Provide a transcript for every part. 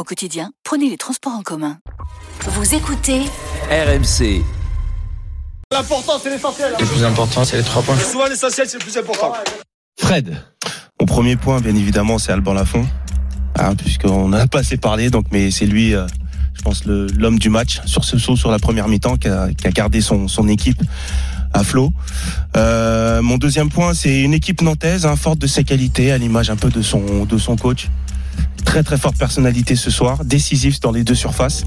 Au quotidien, prenez les transports en commun. Vous écoutez RMC. L'important, c'est l'essentiel. Le plus important, c'est les trois points. Souvent, l'essentiel, c'est le plus important. Fred. Mon premier point, bien évidemment, c'est Alban Lafont. Hein, puisqu'on n'a pas assez parlé, donc, mais c'est lui, euh, je pense, le- l'homme du match sur ce saut sur la première mi-temps qui a, qui a gardé son, son équipe à flot. Euh, mon deuxième point, c'est une équipe nantaise, hein, forte de ses qualités, à l'image un peu de son, de son coach. Très très forte personnalité ce soir, décisif dans les deux surfaces.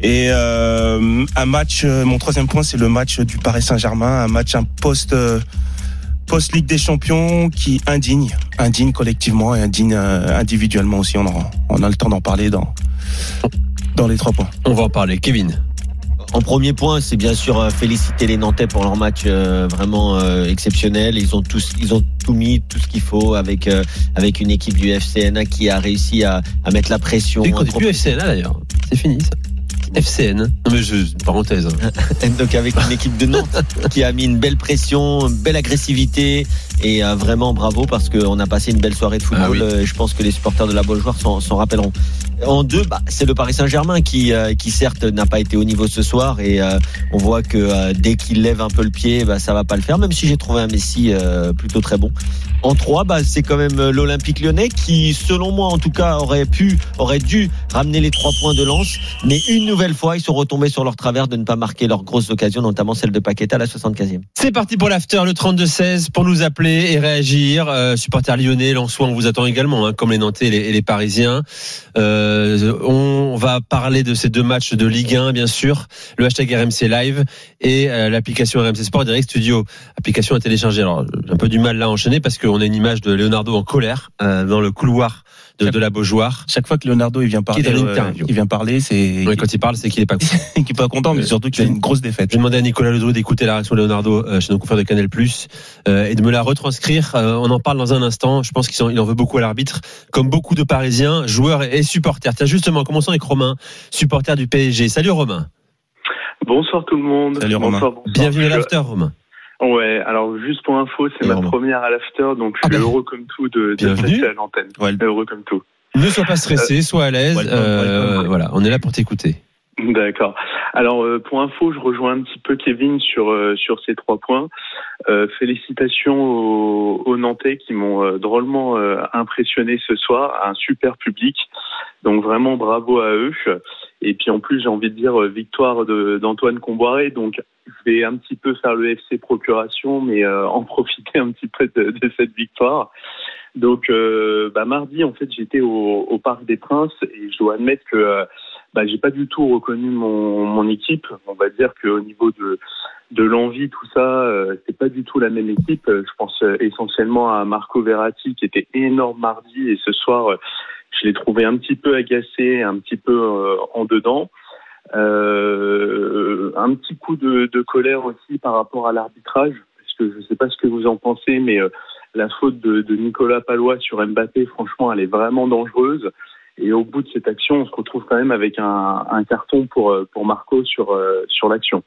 Et euh, un match, euh, mon troisième point, c'est le match du Paris Saint-Germain, un match un post euh, post Ligue des Champions qui indigne, indigne collectivement et indigne euh, individuellement aussi. On, a le temps d'en parler dans dans les trois points. On va en parler. Kevin. En premier point, c'est bien sûr euh, féliciter les Nantais pour leur match euh, vraiment euh, exceptionnel. Ils ont tous, ils ont tout mis, tout ce qu'il faut avec avec une équipe du FCNA qui a réussi à, à mettre la pression. Connais plus FCNA d'ailleurs. C'est fini ça. FCN. Non mais je, parenthèse. hein. Donc avec une équipe de Nantes qui a mis une belle pression, une belle agressivité et euh, vraiment bravo parce qu'on a passé une belle soirée de football. Ah oui. Euh, Je pense que les supporters de la Beaujoire s'en s'en rappelleront. En deux, bah, c'est le Paris Saint-Germain qui, euh, qui certes n'a pas été au niveau ce soir et euh, on voit que euh, dès qu'il lève un peu le pied, bah, ça va pas le faire. Même si j'ai trouvé un Messi euh, plutôt très bon. En trois, bah, c'est quand même l'Olympique Lyonnais qui, selon moi en tout cas, aurait pu, aurait dû ramener les trois points de lance, mais une nouvelle fois, ils sont retombés sur leur travers de ne pas marquer leurs grosses occasions, notamment celle de Paqueta à la 75e. C'est parti pour l'after, le 32-16, pour nous appeler et réagir. Euh, supporters lyonnais, Lensois, on vous attend également, hein, comme les Nantais et les, Parisiens. Euh, on va parler de ces deux matchs de Ligue 1, bien sûr, le hashtag RMC Live et euh, l'application RMC Sport Direct Studio, application à télécharger. Alors, j'ai un peu du mal là à enchaîner parce qu'on a une image de Leonardo en colère dans le couloir de, de la Beaujoire. Chaque fois que Leonardo il vient parler, Qui est dans euh, il vient parler, c'est quand il parle, c'est qu'il est pas content. qu'il est pas content, mais Euh, surtout qu'il a une grosse défaite. J'ai demandé à Nicolas Ledru d'écouter la réaction de Leonardo euh, chez nos confrères de Canal euh, et de me la retranscrire. Euh, on en parle dans un instant. Je pense qu'il en, veut beaucoup à l'arbitre, comme beaucoup de Parisiens, joueurs et supporters. Tiens, justement, commençons avec Romain, supporter du PSG. Salut Romain. Bonsoir tout le monde. Salut, Romain. Bonsoir, bonsoir. Bienvenue à l'after, Romain. Ouais, alors juste pour info, c'est ma première à l'after, donc je Ah suis ben. heureux comme tout de, de passer à l'antenne. Ouais. Heureux comme tout. Ne sois pas stressé, sois à l'aise. Euh, voilà, on est là pour t'écouter. D'accord. Alors euh, pour info, je rejoins un petit peu Kevin sur euh, sur ces trois points. Euh, félicitations aux, aux Nantais qui m'ont euh, drôlement euh, impressionné ce soir, un super public. Donc vraiment bravo à eux. Et puis en plus, j'ai envie de dire euh, victoire de- d'Antoine Comboiré. Donc je vais un petit peu faire le FC procuration, mais euh, en profiter un petit peu de, de cette victoire. Donc euh, bah, mardi, en fait, j'étais au, au Parc des Princes et je dois admettre que euh, bah, j'ai pas du tout reconnu mon, mon équipe. On va dire qu'au niveau de, de l'envie, tout ça, euh, c'est pas du tout la même équipe. Euh, Je pense euh, essentiellement à Marco Verratti qui était énorme mardi et ce soir, je l'ai trouvé un petit peu agacé, un petit peu en dedans. Euh, un petit coup de, de colère aussi par rapport à l'arbitrage, parce que je sais pas ce que vous en pensez, mais euh, la faute de, de Nicolas Palois sur Mbappé, franchement, elle est vraiment dangereuse. Et au bout de cette action, on se retrouve quand même avec un, un carton pour, euh, pour Marco sur, euh, sur l'action.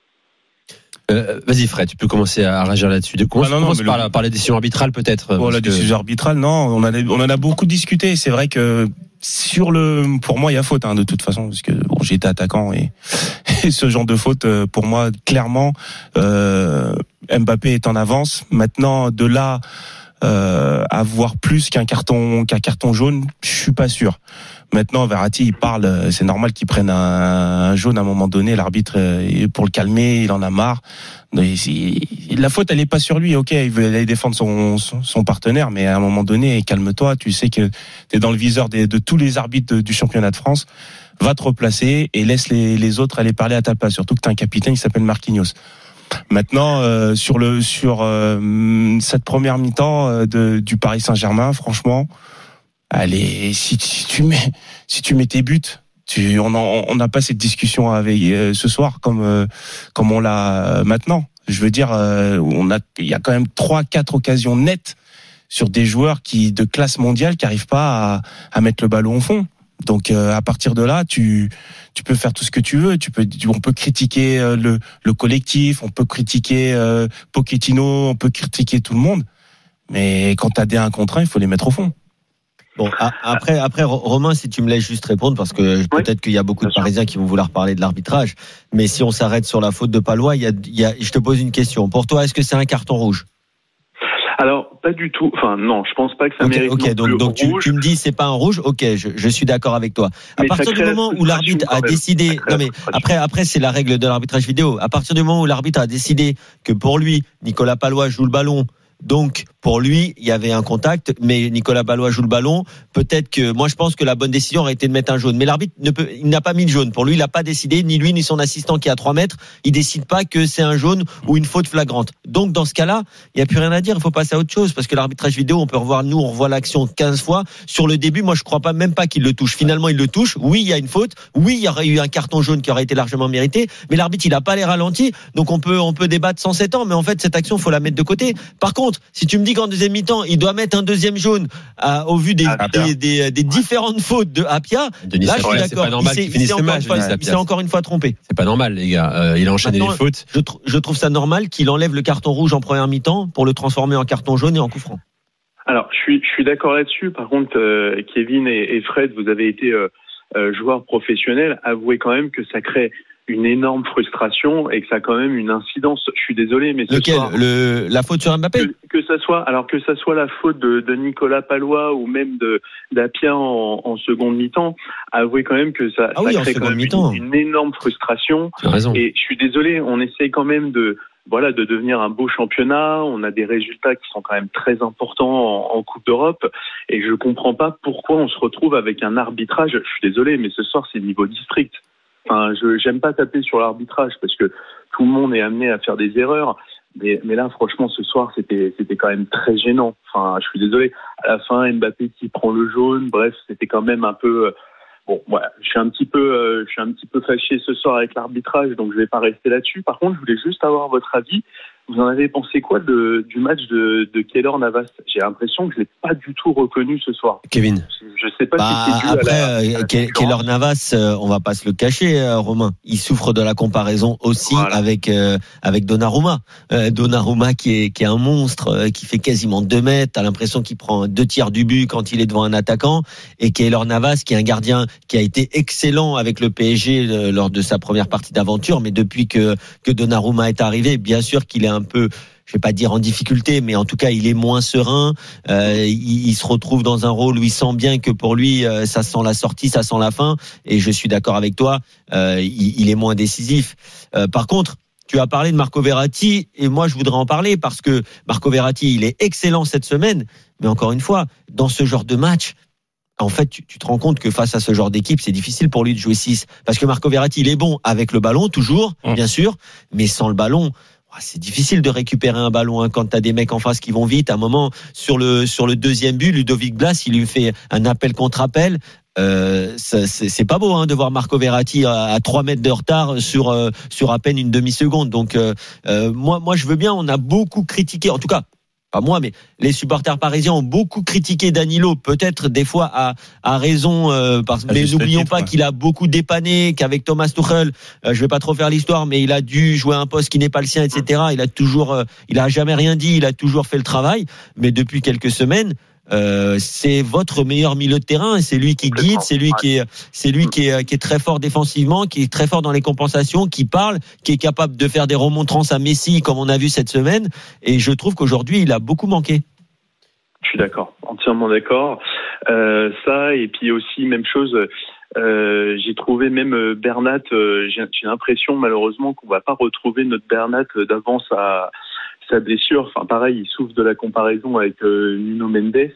Euh, Vas-y Fred, tu peux commencer à réagir là-dessus. De commence, Ah non, non, commence par, le- la, par la décision arbitrale peut-être. Bon, la que- décision arbitrale, non, on en a, on en a beaucoup discuté. C'est vrai que sur le, pour moi, il y a faute hein, de toute façon, parce que bon, j'étais attaquant et, et ce genre de faute, euh, pour moi, clairement, euh, Mbappé est en avance. Maintenant, de là euh, à voir plus qu'un carton, qu'un carton jaune, je suis pas sûr. Maintenant, Verratti, il parle, euh, c'est normal qu'il prenne un, un jaune à un moment donné. L'arbitre, euh, pour le calmer, il en a marre. La faute, elle est pas sur lui. Ok, il veut aller défendre son, son, partenaire, mais à un moment donné, calme-toi. Tu sais que tu es dans le viseur des- de tous les arbitres du championnat de France. Va te replacer et laisse les, les autres aller parler à ta place. Surtout que tu as un capitaine qui s'appelle Marquinhos. Maintenant, euh, sur le sur euh, cette première mi-temps euh, du Paris Saint-Germain, franchement, allez, si, si tu mets si tu mets tes buts, Tu, on n'a pas cette discussion avec euh, ce soir comme euh, comme on l'a euh, maintenant. Je veux dire, euh, on a, il y a quand même trois, quatre occasions nettes sur des joueurs qui de classe mondiale qui arrivent pas à, à mettre le ballon au fond. Donc euh, à partir de là, tu tu peux faire tout ce que tu veux. Tu peux, tu- on peut critiquer euh, le le collectif, on peut critiquer Pochettino, on peut critiquer tout le monde. Mais quand t'as des 1 contre 1, il faut les mettre au fond. Bon, après, après, Ro- Romain, si tu me laisses juste répondre, parce que peut-être qu'il y a beaucoup de sûr. Parisiens qui vont vouloir parler de l'arbitrage, mais si on s'arrête sur la faute de Palois, il y a, il y a, je te pose une question. Pour toi, est-ce que c'est un carton rouge? Alors, pas du tout. Enfin, non, je pense pas que ça Ok, mérite ok, non donc, plus donc tu, rouge. tu me dis c'est pas un rouge, ok, je, je suis d'accord avec toi. À Mais partir du moment où l'arbitre a décidé, non mais après, après c'est la règle de l'arbitrage vidéo. À partir du moment où l'arbitre a décidé que pour lui, Nicolas Palois joue le ballon, donc pour lui, il y avait un contact, mais Nicolas Palois joue le ballon. Peut-être que moi, je pense que la bonne décision aurait été de mettre un jaune. Mais l'arbitre ne peut, il n'a pas mis le jaune. Pour lui, il n'a pas décidé, ni lui ni son assistant qui est à 3 mètres. Il décide pas que c'est un jaune ou une faute flagrante. Donc dans ce cas-là, il n'y a plus rien à dire. Il faut passer à autre chose parce que l'arbitrage vidéo, on peut revoir nous, on revoit l'action 15 fois. Sur le début, moi, je crois pas même pas qu'il le touche. Finalement, il le touche. Oui, il y a une faute. Oui, il y aurait eu un carton jaune qui aurait été largement mérité. Mais l'arbitre, il a pas les ralentis. Donc on peut, on peut débattre sans sept ans. Mais en fait, cette action, faut la mettre de côté. Par contre, si tu me dis qu'en deuxième mi-temps, il doit mettre un deuxième jaune à- au vu des, Ah, des, des, des différentes fautes de Apia, Denis là, je suis c'est d'accord. pas normal Il s'est- qu'il il finisse s'est le encore match, une fois- Denis il Sapia. s'est encore une fois trompé. C'est pas normal, les gars. Euh, il a enchaîné Maintenant, les fautes. Je, tr- je trouve ça normal qu'il enlève le carton rouge en première mi-temps pour le transformer en carton jaune et en coup franc. Alors, je suis, je suis d'accord là-dessus. Par contre, euh, Kevin et, et Fred, vous avez été euh, euh, joueurs professionnels. Avouez quand même que ça crée une énorme frustration et que ça a quand même une incidence. Je suis désolé, mais ce Lequel soir, le, La faute sur Mbappé que, que ça soit, alors que ça soit la faute de, de Nicolas Palois ou même de d'Apia en, en seconde mi-temps, avouez quand même que ça, Ah oui, ça en crée quand même une, une énorme frustration. Et je suis désolé, on essaye quand même de voilà de devenir un beau championnat. On a des résultats qui sont quand même très importants en, en Coupe d'Europe, et je comprends pas pourquoi on se retrouve avec un arbitrage. Je suis désolé, mais ce soir c'est niveau district. Enfin, je j'aime pas taper sur l'arbitrage parce que tout le monde est amené à faire des erreurs. Mais, mais là, franchement, ce soir, c'était c'était quand même très gênant. Enfin, je suis désolé. À la fin, Mbappé qui prend le jaune. Bref, c'était quand même un peu. euh, Bon, voilà, je suis un petit peu, euh, je suis un petit peu fâché ce soir avec l'arbitrage, donc je vais pas rester là-dessus. Par contre, je voulais juste avoir votre avis. Vous en avez pensé quoi de, du match de, de Keylor Navas? J'ai l'impression que je l'ai pas du tout reconnu ce soir. Kevin. Je sais pas Bah, si c'est dû après, à la, à la euh. Keylor Navas, euh, on va pas se le cacher, euh, Romain. Il souffre de la comparaison aussi Voilà. avec euh, avec Donnarumma. Euh, Donnarumma qui est qui est un monstre, qui fait quasiment deux mètres. T'as l'impression qu'il prend deux tiers du but quand il est devant un attaquant. Et Keylor Navas, qui est un gardien qui a été excellent avec le PSG lors de sa première partie d'aventure, mais depuis que que Donnarumma est arrivé, bien sûr qu'il est un peu je vais pas dire en difficulté, mais en tout cas, il est moins serein. Euh, il, il se retrouve dans un rôle où il sent bien que pour lui, euh, ça sent la sortie, ça sent la fin. Et je suis d'accord avec toi, euh, il, il est moins décisif. Par contre, tu as parlé de Marco Verratti et moi je voudrais en parler parce que Marco Verratti, il est excellent cette semaine, mais encore une fois, dans ce genre de match, en fait, tu, tu te rends compte que face à ce genre d'équipe, c'est difficile pour lui de jouer 6 parce que Marco Verratti, il est bon avec le ballon toujours, Mm. bien sûr, mais sans le ballon, c'est difficile de récupérer un ballon hein, quand tu as des mecs en face qui vont vite. À un moment, sur le, sur le deuxième but, Ludovic Blas, il lui fait un appel contre appel. Euh, c'est pas beau hein, de voir Marco Verratti à, à 3 mètres de retard sur, euh, sur à peine une demi-seconde. Donc euh, euh, moi, moi, je veux bien, on a beaucoup critiqué, en tout cas, pas moi, mais les supporters parisiens ont beaucoup critiqué Danilo, peut-être des fois à, à raison, euh, parce, mais n'oublions pas ouais. qu'il a beaucoup dépanné, qu'avec Thomas Tuchel, euh, je vais pas trop faire l'histoire, mais il a dû jouer un poste qui n'est pas le sien, etc. Il a toujours, euh, il a jamais rien dit, il a toujours fait le travail, mais depuis quelques semaines. Euh, c'est votre meilleur milieu de terrain, et c'est lui qui guide, c'est lui qui est, c'est lui qui est, qui est très fort défensivement, qui est très fort dans les compensations, qui parle, qui est capable de faire des remontrances à Messi comme on a vu cette semaine. Et je trouve qu'aujourd'hui il a beaucoup manqué. Je suis d'accord, entièrement d'accord. Euh, ça et puis aussi même chose. euh, j'ai trouvé même euh, Bernat. euh, j'ai l'impression malheureusement qu'on va pas retrouver notre Bernat euh, d'avant sa blessure. Enfin pareil, il souffre de la comparaison avec euh, Nuno Mendes.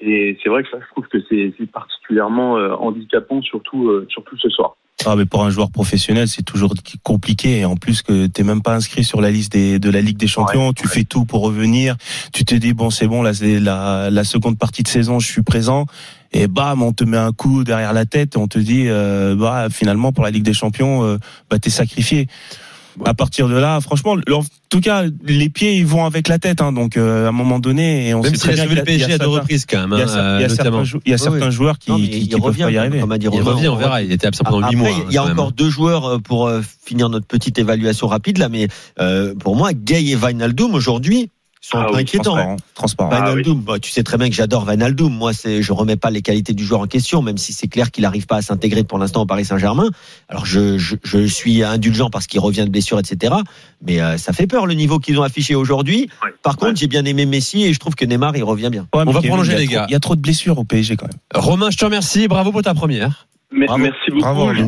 Et c'est vrai que ça, je trouve que c'est particulièrement euh, handicapant, surtout euh, surtout ce soir. Ah, mais pour un joueur professionnel, c'est toujours compliqué. Et en plus que t'es même pas inscrit sur la liste des, de la Ligue des Champions, Ouais, tu ouais. fais tout pour revenir. Tu te dis bon, c'est bon, là c'est la, la seconde partie de saison, je suis présent. et bam, on te met un coup derrière la tête et on te dit, euh, bah finalement pour la Ligue des Champions, euh, bah t'es sacrifié. À partir de là, franchement, en tout cas, les pieds ils vont avec la tête, hein, donc euh, à un moment donné, et on Même sait très a bien sauvé le PSG à deux reprises quand même, il y a, cer- il y a certains, notamment. jou- il y a Oui, certains oui. joueurs qui, Non, qui, il qui peuvent revient, pas y arriver. comme a dit Il revient, on verra. Il était absent pendant Après, 8 mois. il y a hein, encore même. deux joueurs euh, pour euh, finir notre petite évaluation rapide là, mais euh, pour moi, Gay et Wijnaldum aujourd'hui sont Ah un peu oui, inquiétants. Transparent, transparent. Ah bah, tu sais très bien que j'adore Wijnaldum. Moi, c'est, je remets pas les qualités du joueur en question, même si c'est clair qu'il n'arrive pas à s'intégrer pour l'instant au Paris Saint-Germain. Alors, je, je, je suis indulgent parce qu'il revient de blessure, etc. Mais euh, ça fait peur le niveau qu'ils ont affiché aujourd'hui. Ouais. Par contre, Ouais. j'ai bien aimé Messi et je trouve que Neymar, il revient bien. Ouais, mais va Kevin, prolonger, les gars. Il y a trop de blessures au PSG quand même. Romain, je te remercie. Bravo pour ta première. Mais- Bravo. Merci beaucoup. Bravo, je.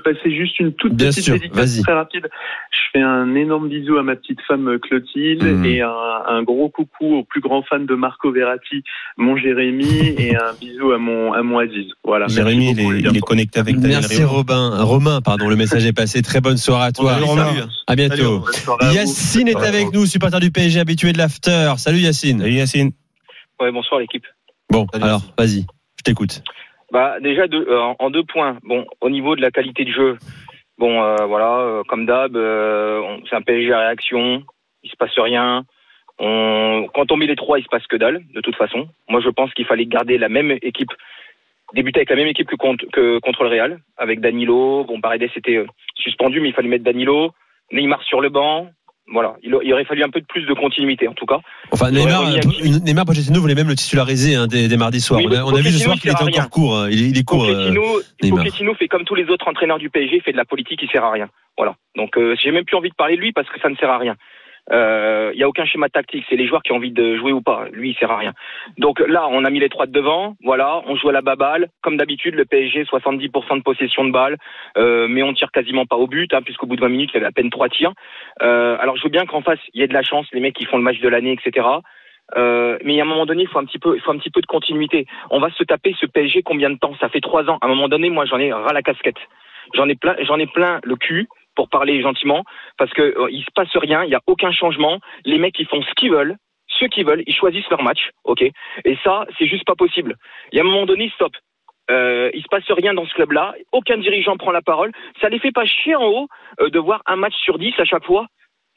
Peux, passer juste une toute Bien petite sûr, dédicace très rapide. Je fais un énorme bisou à ma petite femme euh, Clotilde Mhm. et un, un gros coucou au plus grand fan de Marco Verratti, mon Jérémy, et un bisou à mon à mon Aziz. Voilà. Merci Jérémy, il est, il est connecté avec Daniel Merci. Robin. Romain, pardon, le message est passé. Très bonne soirée à toi. Salut. À bientôt. Yacine est avec nous, supporter du PSG, habitué de l'after. Salut Yacine. Salut Yacine. Ouais, bonsoir l'équipe. Bon, Salut, alors, vas-y, je t'écoute. Bah déjà deux- euh, en- deux points. Bon, au niveau de la qualité de jeu, bon euh, voilà, euh, comme d'hab, euh, c'est un PSG à réaction, il se passe rien. On, quand on met les trois, il se passe que dalle, de toute façon. Moi, je pense qu'il fallait garder la même équipe, débuter avec la même équipe que contre, que contre le Real, avec Danilo. Bon, Paredes était euh, suspendu, mais il fallait mettre Danilo, Neymar sur le banc. Voilà, il, aurait fallu un peu de plus de continuité, en tout cas. Enfin, Neymar, remis euh, Neymar Pochettino voulait même le titulariser hein, dès, dès mardi soir. Oui, on, a, on a vu ce soir il qu'il était encore court. hein. Il, est- il est court. euh, Pochettino. Pochettino fait comme tous les autres entraîneurs du PSG, fait de la politique, il sert à rien. Voilà. Donc euh, j'ai même plus envie de parler de lui parce que ça ne sert à rien. Euh, Il y a aucun schéma tactique, c'est les joueurs qui ont envie de jouer ou pas. Lui, il sert à rien. Donc là, on a mis les trois de devant. Voilà, on joue à la baballe. Comme d'habitude, le PSG 70% de possession de balle, euh, mais on tire quasiment pas au but, hein, puisqu'au bout de 20 minutes, il y avait à peine trois tirs. Euh, alors je veux bien qu'en face, il y ait de la chance, les mecs qui font le match de l'année, etc. Euh, mais à un moment donné, il faut un petit peu, il faut un petit peu de continuité. On va se taper ce PSG combien de temps? Ça fait trois ans. À un moment donné, moi, j'en ai ras la casquette. J'en ai plein, j'en ai plein le cul pour parler gentiment, parce que euh, il se passe rien, il y a aucun changement. Les mecs, ils font ce qu'ils veulent, ceux qui veulent, ils choisissent leur match, ok. Et ça, c'est juste pas possible. Il y a un moment donné, stop. Euh, il se passe rien dans ce club-là. Aucun dirigeant prend la parole. Ça les fait pas chier en haut euh, de voir un match sur dix à chaque fois.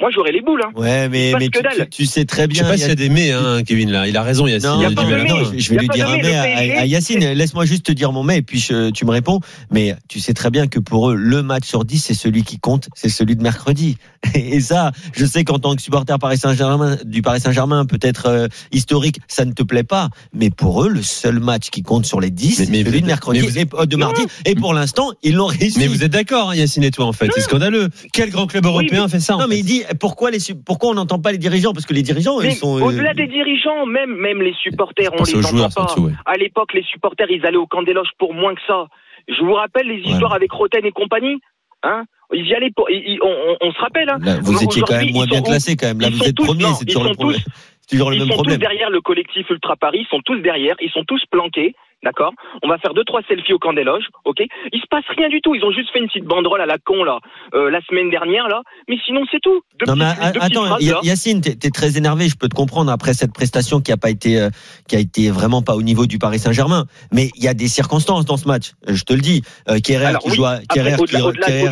Moi, j'aurais les boules. Hein. Ouais, mais, mais tu, dalle. tu- tu sais très Je sais bien. pas il y s'il a- y a des mais, hein, Kevin, là. Il a raison, Yacine. Non, Il y a Il pas attends, attends, je vais Y a lui pas dire un mais, à, Yacine. Laisse-moi juste te dire mon mais et puis je- tu me réponds. Mais tu sais très bien que pour eux, le match sur 10, c'est celui qui compte, c'est celui de mercredi. Et ça, je sais qu'en tant que supporter Paris Saint-Germain, du Paris Saint-Germain, peut-être euh, historique, ça ne te plaît pas. Mais pour eux, le seul match qui compte sur les 10, Mais- c'est celui vous- de mercredi mais vous- et euh, de mardi. Et pour l'instant, ils l'ont réussi. Mais vous êtes d'accord, hein, Yacine et toi, en fait? C'est scandaleux. Quel grand club européen fait ça non, mais il dit pourquoi les pourquoi on n'entend pas les dirigeants? Parce que les dirigeants Mais ils sont euh, au-delà des dirigeants, même même les supporters, on les entend joueurs, pas. surtout, ouais. À l'époque, les supporters, ils allaient au camp des loges pour moins que ça. Je vous rappelle les histoires avec Roten et compagnie. Hein ils y allaient pour. ils- ils- on, on- on se rappelle. Hein Là, vous étiez quand même moins bien classé quand même. Là, Ils vous sont êtes tous- premier, c'est toujours le problème. C'est toujours le Ils même sont problème. tous derrière le collectif Ultra Paris, ils sont tous derrière, ils sont tous planqués, d'accord On va faire deux trois selfies au camp des loges, ok Il se passe rien du tout, ils ont juste fait une petite banderole à la con là euh, la semaine dernière là, mais sinon c'est tout. Deux Non petites- deux attends, phrases, Y- là. Yacine, t'es es très énervé, je peux te comprendre après cette prestation qui a pas été, euh, qui a été vraiment pas au niveau du Paris Saint-Germain. Mais il y a des circonstances dans ce match. Euh, Je te le dis. Euh, Kerrer Alors, qui oui, joue, à, après, Kerrer qui,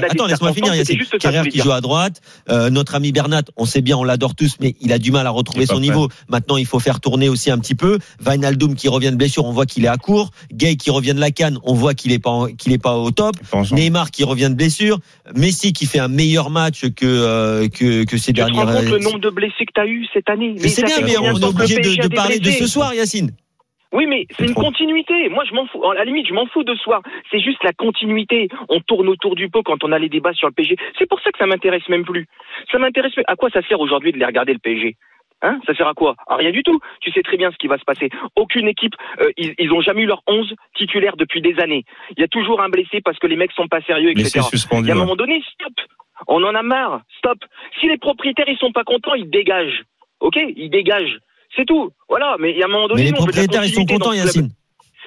attends, laisse-moi finir, Yacine. Kerrer qui joue à droite. Euh, notre ami Bernat, on sait bien, on l'adore tous, mais il a du mal à retrouver son prêt. niveau. Maintenant, il faut faire tourner aussi un petit peu. Wijnaldum qui revient de blessure, on voit qu'il est à court. Gay qui revient de la canne, on voit qu'il est pas, en- qu'il est pas au top. Neymar qui revient de blessure, Messi qui fait un meilleur match que euh, que, que ces Tu te rends dernières. compte le nombre de blessés que tu as eu cette année? Sais ça bien, mais on est obligé de, parler de ce soir, Yacine. Oui, mais c'est une continuité. Moi, je m'en fous. À la limite, je m'en fous de soir. C'est juste la continuité. On tourne autour du pot quand on a les débats sur le PSG. C'est pour ça que ça m'intéresse même plus. Ça m'intéresse. À quoi ça sert aujourd'hui de les regarder le PSG Hein ça sert à quoi? À rien du tout. Tu sais très bien ce qui va se passer. Aucune équipe, euh, ils, ils ont jamais eu leur 11 titulaires depuis des années. Il y a toujours un blessé parce que les mecs sont pas sérieux, etc. Il suspendu. y a un moment donné, stop. On en a marre. Stop. Si les propriétaires ils sont pas contents, ils dégagent. Ok, ils dégagent. C'est tout. Voilà. Mais il y a un moment donné, Mais les propriétaires, ils sont contents. Yacine.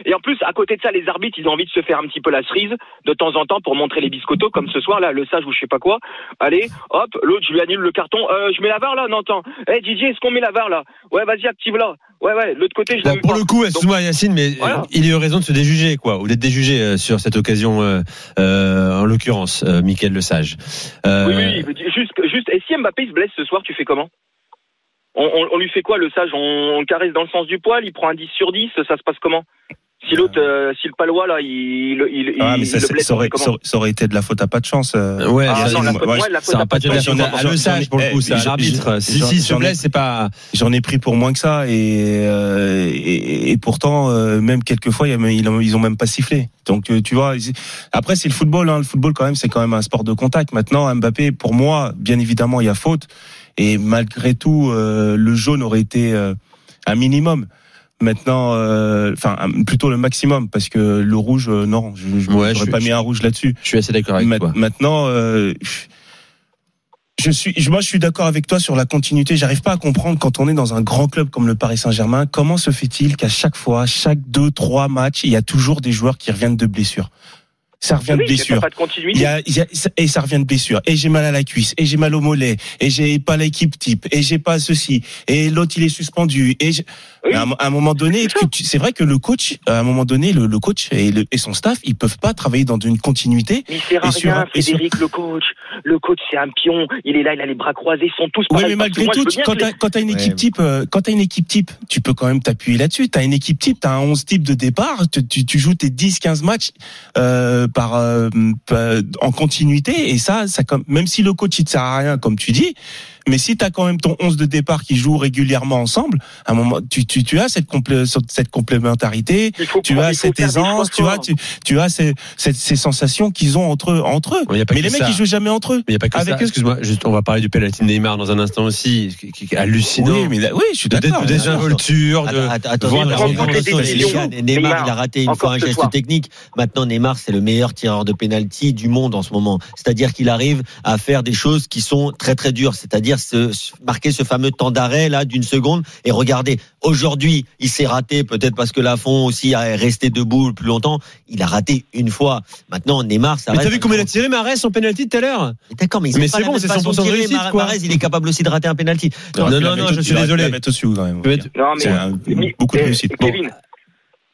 Et en plus, à côté de ça, les arbitres, ils ont envie de se faire un petit peu la cerise de temps en temps pour montrer les biscottos, comme ce soir là, le sage ou je sais pas quoi. Allez, hop, l'autre, je lui annule le carton. Euh, je mets la VAR là, non attends. Eh Didier, est-ce qu'on met la VAR là? Ouais, vas-y, active là. Ouais, ouais, l'autre côté, je l'aime pour pas. le coup, excuse-moi Yacine, mais Voilà. euh, il a eu raison de se déjuger, quoi, ou d'être déjugé euh, sur cette occasion, euh, euh, en l'occurrence, euh, Mickaël Le Sage. Oui, oui, oui, juste, juste. Et si Mbappé se blesse ce soir, tu fais comment? On, on- on lui fait quoi, le sage? On, on le caresse dans le sens du poil, il prend un 10 sur 10, ça se passe comment? Si l'autre, euh, si le palois, là, il, il, il, Ah, il- mais ça, il le ça, blesse, ça aurait, ça, aurait- ça été de la faute à pas de chance. euh. Ouais, Ah ça, non, la faute, ouais, la ça faute n'a à pas de chance. faute j'en ai- à Le Sage, pour le coup, c'est j'en- l'arbitre. Si, si, se blesse, c'est pas. J'en ai pris pour moins que ça et euh, et, et pourtant euh, même quelquefois ils ont, ils ont même pas sifflé. Donc euh, tu vois, après c'est le football. Hein. Le football quand même c'est quand même un sport de contact. Maintenant Mbappé, pour moi, bien évidemment il y a faute et malgré tout euh, le jaune aurait été euh, un minimum. Maintenant, euh, enfin plutôt le maximum parce que le rouge, euh, non, je Ouais, je- pas mis un rouge là-dessus. Je suis assez d'accord avec Ma- toi. Maintenant, euh, je suis, moi, je suis d'accord avec toi sur la continuité. J'arrive pas à comprendre quand on est dans un grand club comme le Paris Saint-Germain, comment se fait-il qu'à chaque fois, chaque deux, trois matchs, il y a toujours des joueurs qui reviennent de blessures. Ça revient de Oui, blessures. pas de Il continuité. y a, il y a- et ça revient de blessure. Et j'ai mal à la cuisse. Et j'ai mal au mollet. Et j'ai pas l'équipe type. Et j'ai pas ceci. Et l'autre, il est suspendu. Et Oui. à, un, à un moment donné, c'est vrai que le coach, à un moment donné, le, le coach et, le- et son staff, ils peuvent pas travailler dans une continuité. Mais il sert à Et sur rien, sur- Frédéric, le coach. Le coach, c'est un pion. Il est là, il a les bras croisés, ils sont tous Oui, mais malgré tout, quand les- t'as t'as une Ouais. équipe type, euh, quand t'as une équipe type, tu peux quand même t'appuyer là-dessus. T'as une équipe type, t'as un 11 type de départ, tu, tu, tu joues tes 10-15 matchs euh, par, euh, par- en continuité, et ça, ça comme même si le coach il te sert à rien, comme tu dis, mais si t'as quand même ton 11 de départ qui joue régulièrement ensemble, à un moment, tu, tu, tu as cette, complé, cette complémentarité, tu as cette aisance, tu as, tu, tu as ces, ces, ces sensations qu'ils ont entre eux, entre eux. Il y a pas Mais que les mecs, ils jouent jamais entre eux. Mais il n'y a pas que Avec ça. Excuse-moi, juste, on va parler du penalty de Neymar dans un instant aussi, qui, qui est hallucinant. Oui, mais là, oui, je suis d'accord. de désinvolture, de Attends, Neymar, il a raté une fois un geste technique. Maintenant, Neymar, c'est le meilleur tireur de pénalty du monde en ce moment. C'est-à-dire qu'il arrive à faire des choses qui sont très très dures. C'est-à-dire se, marquer ce fameux temps d'arrêt là d'une seconde. Et regardez, aujourd'hui, il s'est raté peut-être parce que Lafont aussi a resté debout plus longtemps. Il a raté une fois. Maintenant, Neymar, ça Mais t'as vu comment il a tiré Marès son penalty tout à l'heure? D'accord, mais, Mais pas c'est bon, c'est façon 100% de réussite, Mar- quoi. Marez, il est capable aussi de rater un penalty. Non, non, non, je suis désolé. Non, mais C'est un- Mais, beaucoup de réussite. Kevin,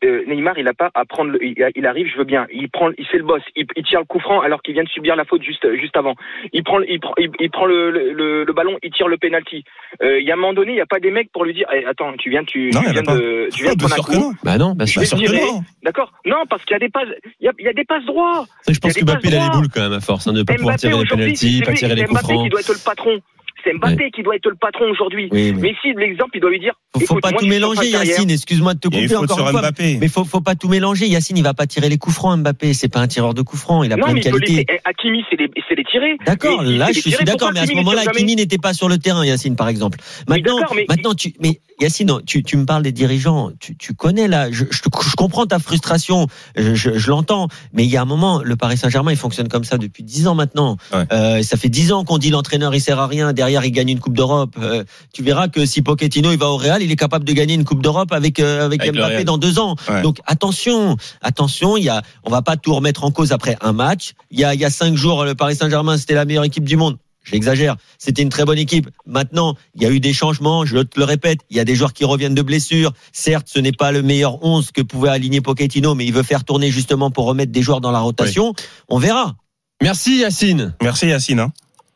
euh, Neymar, il a pas à prendre. Le, il, il arrive, je veux bien. Il prend, il fait le boss. Il, il tire le coup franc alors qu'il vient de subir la faute juste juste avant. Il prend, il prend, il, il prend le, le, le- le ballon, il tire le penalty. Euh, Il y a un moment donné, il y a pas des mecs pour lui dire, eh, attends, tu viens, tu, Non, tu viens pas. de, tu viens de prendre un coup. non. Bah non, bah vais sûr que tirer. non. D'accord. Non, parce qu'il y a des passes. Il y a, il y a des passes droits. Ça, je pense que Mbappé il a les boules quand même à force hein, de ne pas pouvoir Mbappé tirer les c'est pas tirer les coups Mbappé francs. qui doit être le patron. C'est Mbappé qui doit être le patron aujourd'hui. Oui, mais Mais si, l'exemple, il doit lui dire. faut, faut pas moi, tout mélanger. Yacine. Excuse-moi de te couper encore sur une fois. Mbappé. Mais faut, faut pas tout mélanger. Yacine, il va pas tirer les coups francs, Mbappé. C'est pas un tireur de coups francs. Il a Non, plein mais de qualités. Hakimi, c'est les, c'est les tirer. D'accord, là je suis d'accord, mais à ce moment-là, Hakimi n'était pas sur le terrain, Yacine, par exemple. Maintenant, maintenant tu, mais Yacine, tu, tu me parles des dirigeants, tu, tu connais là, je, je, je comprends ta frustration, je, je, je l'entends, mais il y a un moment, le Paris Saint-Germain, il fonctionne comme ça depuis dix ans maintenant. Ouais. Euh, ça fait dix ans qu'on dit l'entraîneur il sert à rien, derrière il gagne une Coupe d'Europe. Euh, tu verras que si Pochettino il va au Real, il est capable de gagner une Coupe d'Europe avec euh, avec, Mbappé dans deux ans. Ouais. Donc attention, attention, il y a, on va pas tout remettre en cause après un match. Il y a, il y a cinq jours, le Paris Saint-Germain c'était la meilleure équipe du monde. J'exagère. C'était une très bonne équipe. Maintenant, il y a eu des changements. Je te le répète, il y a des joueurs qui reviennent de blessures. Certes, ce n'est pas le meilleur 11 que pouvait aligner Pochettino, mais il veut faire tourner justement pour remettre des joueurs dans la rotation. On verra. Merci Yacine. Merci Yacine. Hein.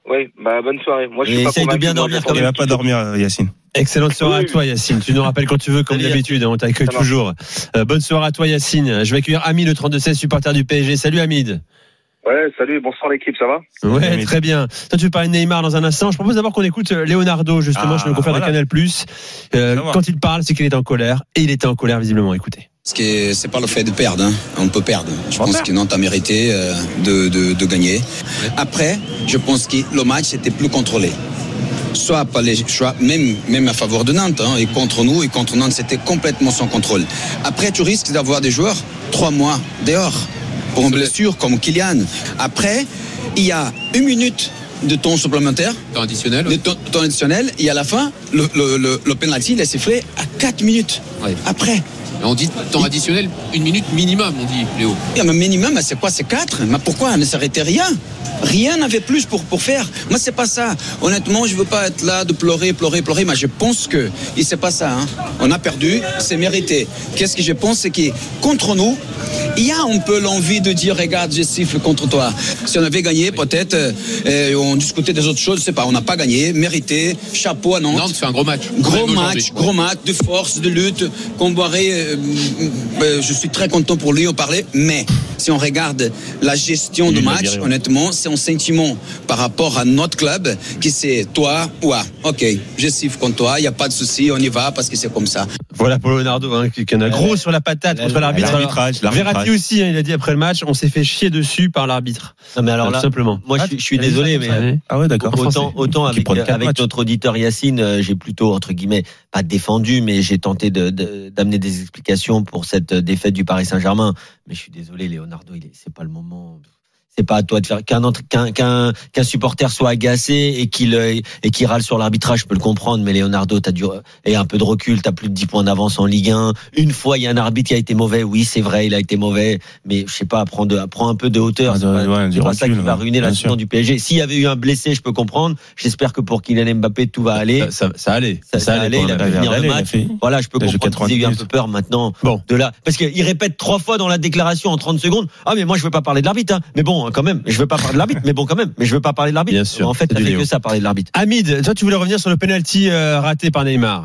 Oui, bah bonne soirée. Moi, je Et suis pas essaye de bien dormir quand Il même. va pas dormir, euh, Yacine. Excellente soirée Oui, à toi Yacine. Tu nous rappelles quand tu veux, comme d'habitude. On t'accueille toujours. Euh, bonne soirée à toi Yacine. Je vais accueillir Hamid, le 32-16, supporter du PSG. Salut Hamid. Ouais, salut, bonsoir l'équipe, ça va? Ouais, très bien. Toi, tu veux parler de Neymar dans un instant. Je propose d'abord qu'on écoute euh, Leonardo, justement, Ah, chez le confrère voilà. de Canal+. Euh, quand il parle, c'est qu'il est en colère. Et il était en colère, visiblement. Écoutez. Ce qui est, c'est pas le fait de perdre, hein. on peut perdre. Je On pense perd. que non, t'as mérité euh, de, de, de gagner. Après, je pense que le match était plus contrôlé. Soit par les choix, même, même à faveur de Nantes, hein, et contre nous, et contre Nantes, c'était complètement sans contrôle. Après, tu risques d'avoir des joueurs trois mois dehors pour une blessure comme Kylian. Après, il y a une minute de temps supplémentaire. Temps additionnel. Temps, temps additionnel, et à la fin, le, le, le, le penalty, il est sifflé à 4 minutes après. On dit temps additionnel, une minute minimum, on dit, Léo. Mais minimum, c'est quoi C'est 4 Mais pourquoi Ne s'arrêtait rien? Rien n'avait plus pour, pour faire. Moi, c'est pas ça. Honnêtement, je veux pas être là de pleurer, pleurer, pleurer, mais je pense que c'est pas ça. Hein. On a perdu, c'est mérité. Qu'est-ce que je pense C'est que contre nous, il y a un peu l'envie de dire regarde, je siffle contre toi. Si on avait gagné, peut-être, euh, on discutait des autres choses, je sais pas. On n'a pas gagné, mérité, chapeau à Nantes. Nantes fait un gros match. Gros match, gros match de force, de lutte. Comboiré, euh, euh, je suis très content pour lui en parler, mais si on regarde la gestion du match, honnêtement, c'est un sentiment par rapport à notre club qui c'est toi, ouais, ok, je siffle contre toi, il n'y a pas de souci, on y va parce que c'est comme ça. Voilà pour Leonardo, hein, qui qui en a gros sur la patate contre l'arbitre. L'arbitrage, Verratti aussi, hein, il a dit après le match, on s'est fait chier dessus par l'arbitre. Non, mais alors là, simplement. moi, je suis, je suis désolé, mais euh, Ah ouais, d'accord. autant, avec, notre auditeur Yacine, euh, j'ai plutôt, entre guillemets, pas défendu, mais j'ai tenté de- de- d'amener des explications pour cette défaite du Paris Saint-Germain. Mais je suis désolé, C'est pas le moment. C'est pas à toi de faire qu'un qu'un qu'un qu'un supporter soit agacé et qu'il et qu'il râle sur l'arbitrage, je peux le comprendre. Mais Leonardo, t'as du et un peu de recul, t'as plus de 10 points d'avance en Ligue 1. Une fois, il y a un arbitre qui a été mauvais. Oui, c'est vrai, il a été mauvais. Mais je sais pas, prends de, prends un peu de hauteur. Ah, C'est pas, ouais, pas ça qui va ruiner la saison du PSG. S'il y avait eu un blessé, je peux comprendre. J'espère que pour Kylian Mbappé, tout va aller. Ça, ça, ça allait. Ça, ça allait, il a pu finir le match. fait- Voilà, je peux comprendre aient eu 90 un peu peur maintenant Bon. de là. Parce qu'il répète trois fois dans la déclaration en 30 secondes. Ah, mais moi, je veux pas parler de l'arbitre, hein. Mais bon, quand même, je veux pas parler de l'arbitre, mais bon, quand même, mais je veux pas parler de l'arbitre. Bien sûr, En fait, du fait que ça, parler de l'arbitre. Hamid, toi, tu voulais revenir sur le penalty euh, raté par Neymar.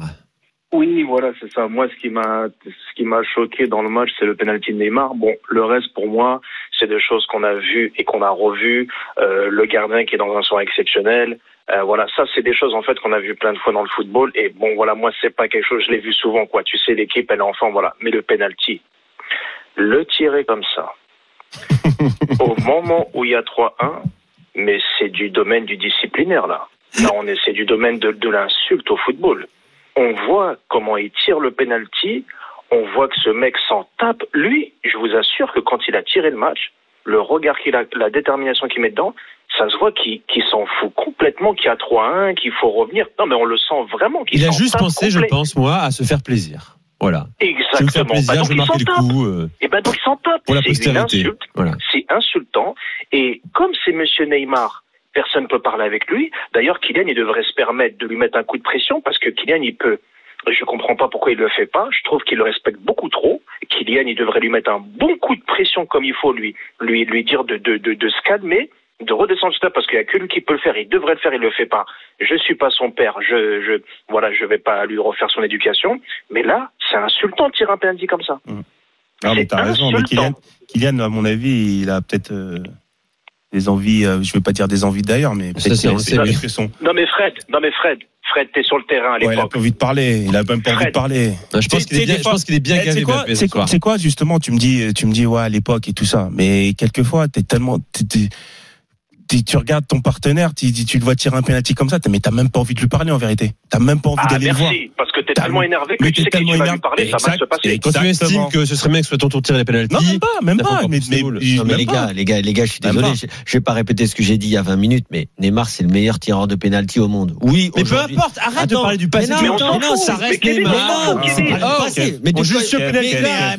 Oui, voilà, c'est ça. Moi, ce qui m'a, ce qui m'a choqué dans le match, c'est le penalty de Neymar. Bon, le reste, pour moi, c'est des choses qu'on a vues et qu'on a revues. Euh, le gardien qui est dans un soir exceptionnel. Euh, voilà, ça, c'est des choses en fait qu'on a vues plein de fois dans le football. Et bon, voilà, moi, c'est pas quelque chose, je l'ai vu souvent, quoi. Tu sais, l'équipe, elle est enfant, voilà. Mais le penalty, le tirer comme ça, au moment où il y a 3-1, mais c'est du domaine du disciplinaire là. Là, on est, c'est du domaine de, de l'insulte au football. On voit comment il tire le penalty. On voit que ce mec s'en tape. Lui, je vous assure que quand il a tiré le match, le regard qu'il a, la détermination qu'il met dedans, ça se voit qu'il s'en fout complètement, qu'il y a 3-1, qu'il faut revenir. Non, mais on le sent vraiment qu'il Il a juste pensé, je pense, moi, à se faire plaisir. Voilà. Exactement. Bah, plaisir, donc, je vais il s'en marquer le tape. coup. euh, Et ben donc il s'en tape. Pour la C'est postérité. Voilà. Insultant. Et comme c'est Monsieur Neymar, personne ne peut parler avec lui. D'ailleurs, Kylian, il devrait se permettre de lui mettre un coup de pression parce que Kylian, il peut. Je comprends pas pourquoi il le fait pas. Je trouve qu'il le respecte beaucoup trop. Kylian, il devrait lui mettre un bon coup de pression comme il faut lui, lui, lui dire de, de, de, de se calmer, de redescendre sur terre parce qu'il y a que lui qui peut le faire. Il devrait le faire, il le fait pas. Je suis pas son père. Je, je, voilà, je vais pas lui refaire son éducation. Mais là, c'est insultant de tirer un penalty comme ça. Non, mais t'as raison. Mais Kylian. Kylian, à mon avis, il a peut-être euh, des envies, euh, je veux pas dire des envies d'ailleurs, mais Ça, peut-être c'est- que son. Non mais Fred, non mais Fred, Fred, t'es sur le terrain à Ouais, il a l'époque. pas envie de parler. Il a même pas envie de parler. Je pense qu'il est bien, je pense qu'il est bien gavé C'est quoi, quoi, quoi justement Tu me dis, tu me dis ouais à l'époque et tout ça, mais quelquefois t'es tellement, t'es- t'es- tu regardes ton partenaire, tu, tu tu le vois tirer un penalty comme ça, t'as- mais t'as même pas envie de lui parler en vérité. T'as même pas envie Ah d'aller le voir. merci, parce que t'es tellement énervé que mais tu t'es sais que si tu tellement vas lui énervé. parler, ça va se Exact. passer. Quand tu estimes que ce serait bien que ce soit ton tour de tirer les penalties, Non, même pas, même pas. Mais. Non, mais les pas. gars, les gars, les gars, je suis Même désolé. pas. Je, je vais pas répéter ce que j'ai dit il y a 20 minutes, mais Neymar, c'est le meilleur tireur de penalty au monde. Oui, Mais peu importe, arrête de parler du passé. mais non, ça reste Neymar.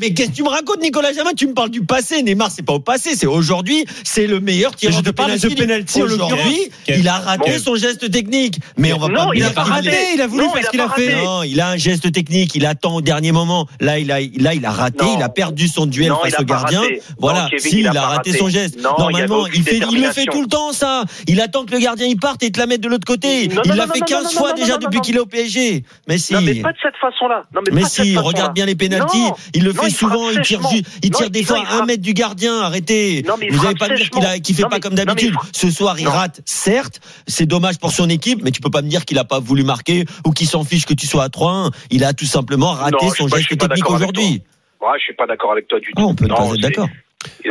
Mais qu'est-ce que tu me racontes, Nicolas Jamin? Tu me parles du passé. Neymar, c'est pas au passé, c'est aujourd'hui. C'est le meilleur tireur de de penalty. Aujourd'hui, il a raté son geste technique. Mais on va Non, pas il a pas raté. il a voulu Non, faire ce a qu'il a fait. non, il a un geste technique, il attend au dernier moment. Là, il a, là, il a raté, Non. il a perdu son duel Non, face au gardien. raté. Voilà, Non, Kevin, si, il il a raté son geste. Normalement, il, fait, il le fait tout le temps, ça. Il attend que le gardien y parte et te la mette de l'autre côté. Non, il l'a fait non, 15 non, fois déjà depuis qu'il est au PSG. Mais si. Non mais pas de cette façon-là. Non mais, Mais pas de cette si, regarde bien les pénalties. Il le fait souvent, il tire, il tire des fois un mètre du gardien. Arrêtez. Vous n'avez pas dire qu'il fait pas comme d'habitude. Ce soir, il Non. rate. Certes, c'est dommage pour son équipe, mais tu peux pas me dire qu'il a pas voulu marquer ou qu'il s'en fiche que tu sois à 3-1. Il a tout simplement raté Non, son geste technique aujourd'hui. Ouais, je suis pas d'accord avec toi du tout. Ah, on peut Non, pas être d'accord.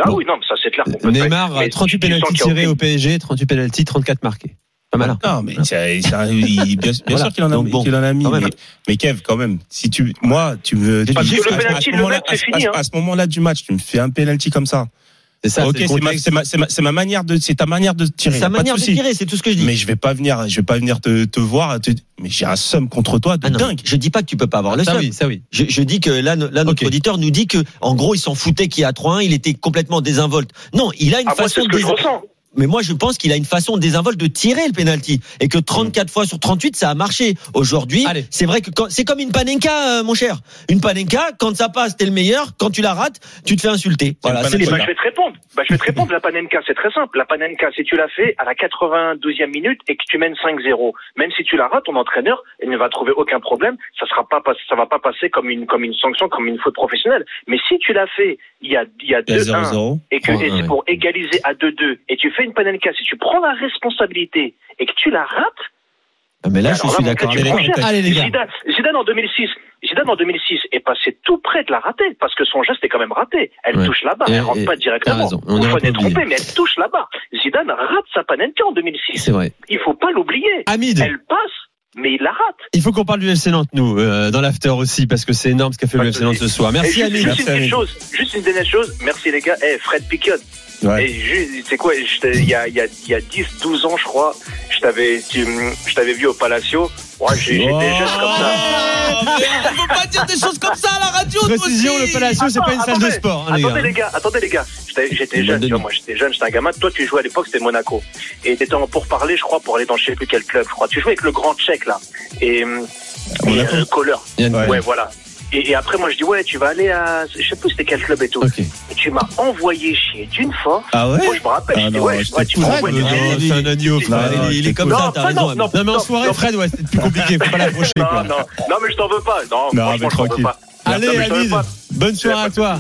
Ah oui, non, mais ça c'est clair. Neymar, mais 38 tu sens penalties qu'il y a tirés au PSG, 38 penalties, 34 marqués. Pas mal. hein. Non, mais il- bien, bien Voilà. sûr qu'il en a, Donc bon, qu'il en a mis. Mais, mais Kev, quand même, si tu, moi, tu me, Parce tu- que le penalty, le c'est fini, à- hein. à ce moment-là du match, tu me fais un penalty comme ça. C'est ça, ok, c'est ma, manière de, c'est ta manière de tirer. Sa de manière de tirer, c'est tout ce que je dis. Mais je vais pas venir, je vais pas venir te, te voir, te- mais j'ai un somme contre toi de Ah non, dingue. Je dis pas que tu peux pas avoir le Ça seum. oui, ça oui. Je, je dis que là, là notre auditeur nous dit que, en gros, il s'en foutait qu'il y a 3-1, il était complètement désinvolte. Non, il a une Ah, moi, façon que de je ressens. Mais moi, je pense qu'il a une façon désinvolte de tirer le penalty et que 34 fois sur 38, ça a marché. Aujourd'hui, c'est vrai que quand- c'est comme une panenka, euh, mon cher. Une panenka, quand ça passe, t'es le meilleur. Quand tu la rates, tu te fais insulter. Voilà, c'est Voilà. je vais te répondre. Bah, je vais te répondre. La Panenka, c'est très simple. La Panenka, si tu l'as fait à la 92e minute et que tu mènes 5-0, même si tu la rates, ton entraîneur, il ne va trouver aucun problème. Ça sera pas, ça va pas passer comme une, comme une sanction, comme une faute professionnelle. Mais si tu l'as fait il y a, il y a Il y a 2-1 0-0. et que Ouais, et c'est pour égaliser à 2-2 et tu fais une Panenka, si tu prends la responsabilité et que tu la rates, Ah, Mais là, je alors suis mon d'accord avec. Zidane, Zidane en 2006, Zidane en 2006 est passé tout près de la rater parce que son geste est quand même raté. Elle Ouais. touche là-bas, elle rentre et- pas directement. raison, on pas est trompé, mais elle touche là-bas. Zidane rate sa Panenka en 2006. C'est vrai. Il faut pas l'oublier. Hamid, Elle passe, mais il la rate. il faut qu'on parle du FC Nantes, nous, euh, dans l'after aussi, parce que c'est énorme ce qu'a fait Pas le FC Nantes ce soir. Merci Hamid. juste une chose, juste une dernière chose. Merci les gars. Eh, Fred Piquion. Ouais. Et juste, c'est quoi, il y a, il y a, il y a 10, 12 ans, je crois, je t'avais, tu- je t'avais vu au Palacio. Moi, j'ai- j'étais Oh. jeune comme ça. On peut pas dire des choses comme ça à la radio. toi Précision, aussi. le Palacio, c'est pas une salle de Attendez, sport, hein, les attendez gars. les gars, attendez les gars. J'étais- J'étais jeune, tu vois, moi j'étais jeune, j'étais un gamin. Toi, tu jouais à l'époque, c'était Monaco. Et t'étais en pourparler, je crois, pour aller dans je sais plus quel club, je crois. Tu jouais avec le grand tchèque, là. Et, et Monaco. euh, Kohler. Ouais, Kohler. voilà. Et, et après, moi, je dis, ouais, tu vas aller à, je sais plus c'était quel club et tout. Ok. Et tu m'as envoyé chier d'une force. Ah ouais? Moi, je me rappelle, Ah je dis, ouais, ouais, tu m'as envoyé mais chier. non, c'est un agneau, non, Il est- il est t'es comme ça, Non, t'as raison. non, Non, mais en soirée. Fred, ouais, c'est plus compliqué. Faut pas l'approcher, Non, non, non, mais je t'en veux pas. Non, Non, franchement, mais je t'en veux tranquille. pas. Allez, pas. bonne soirée à toi.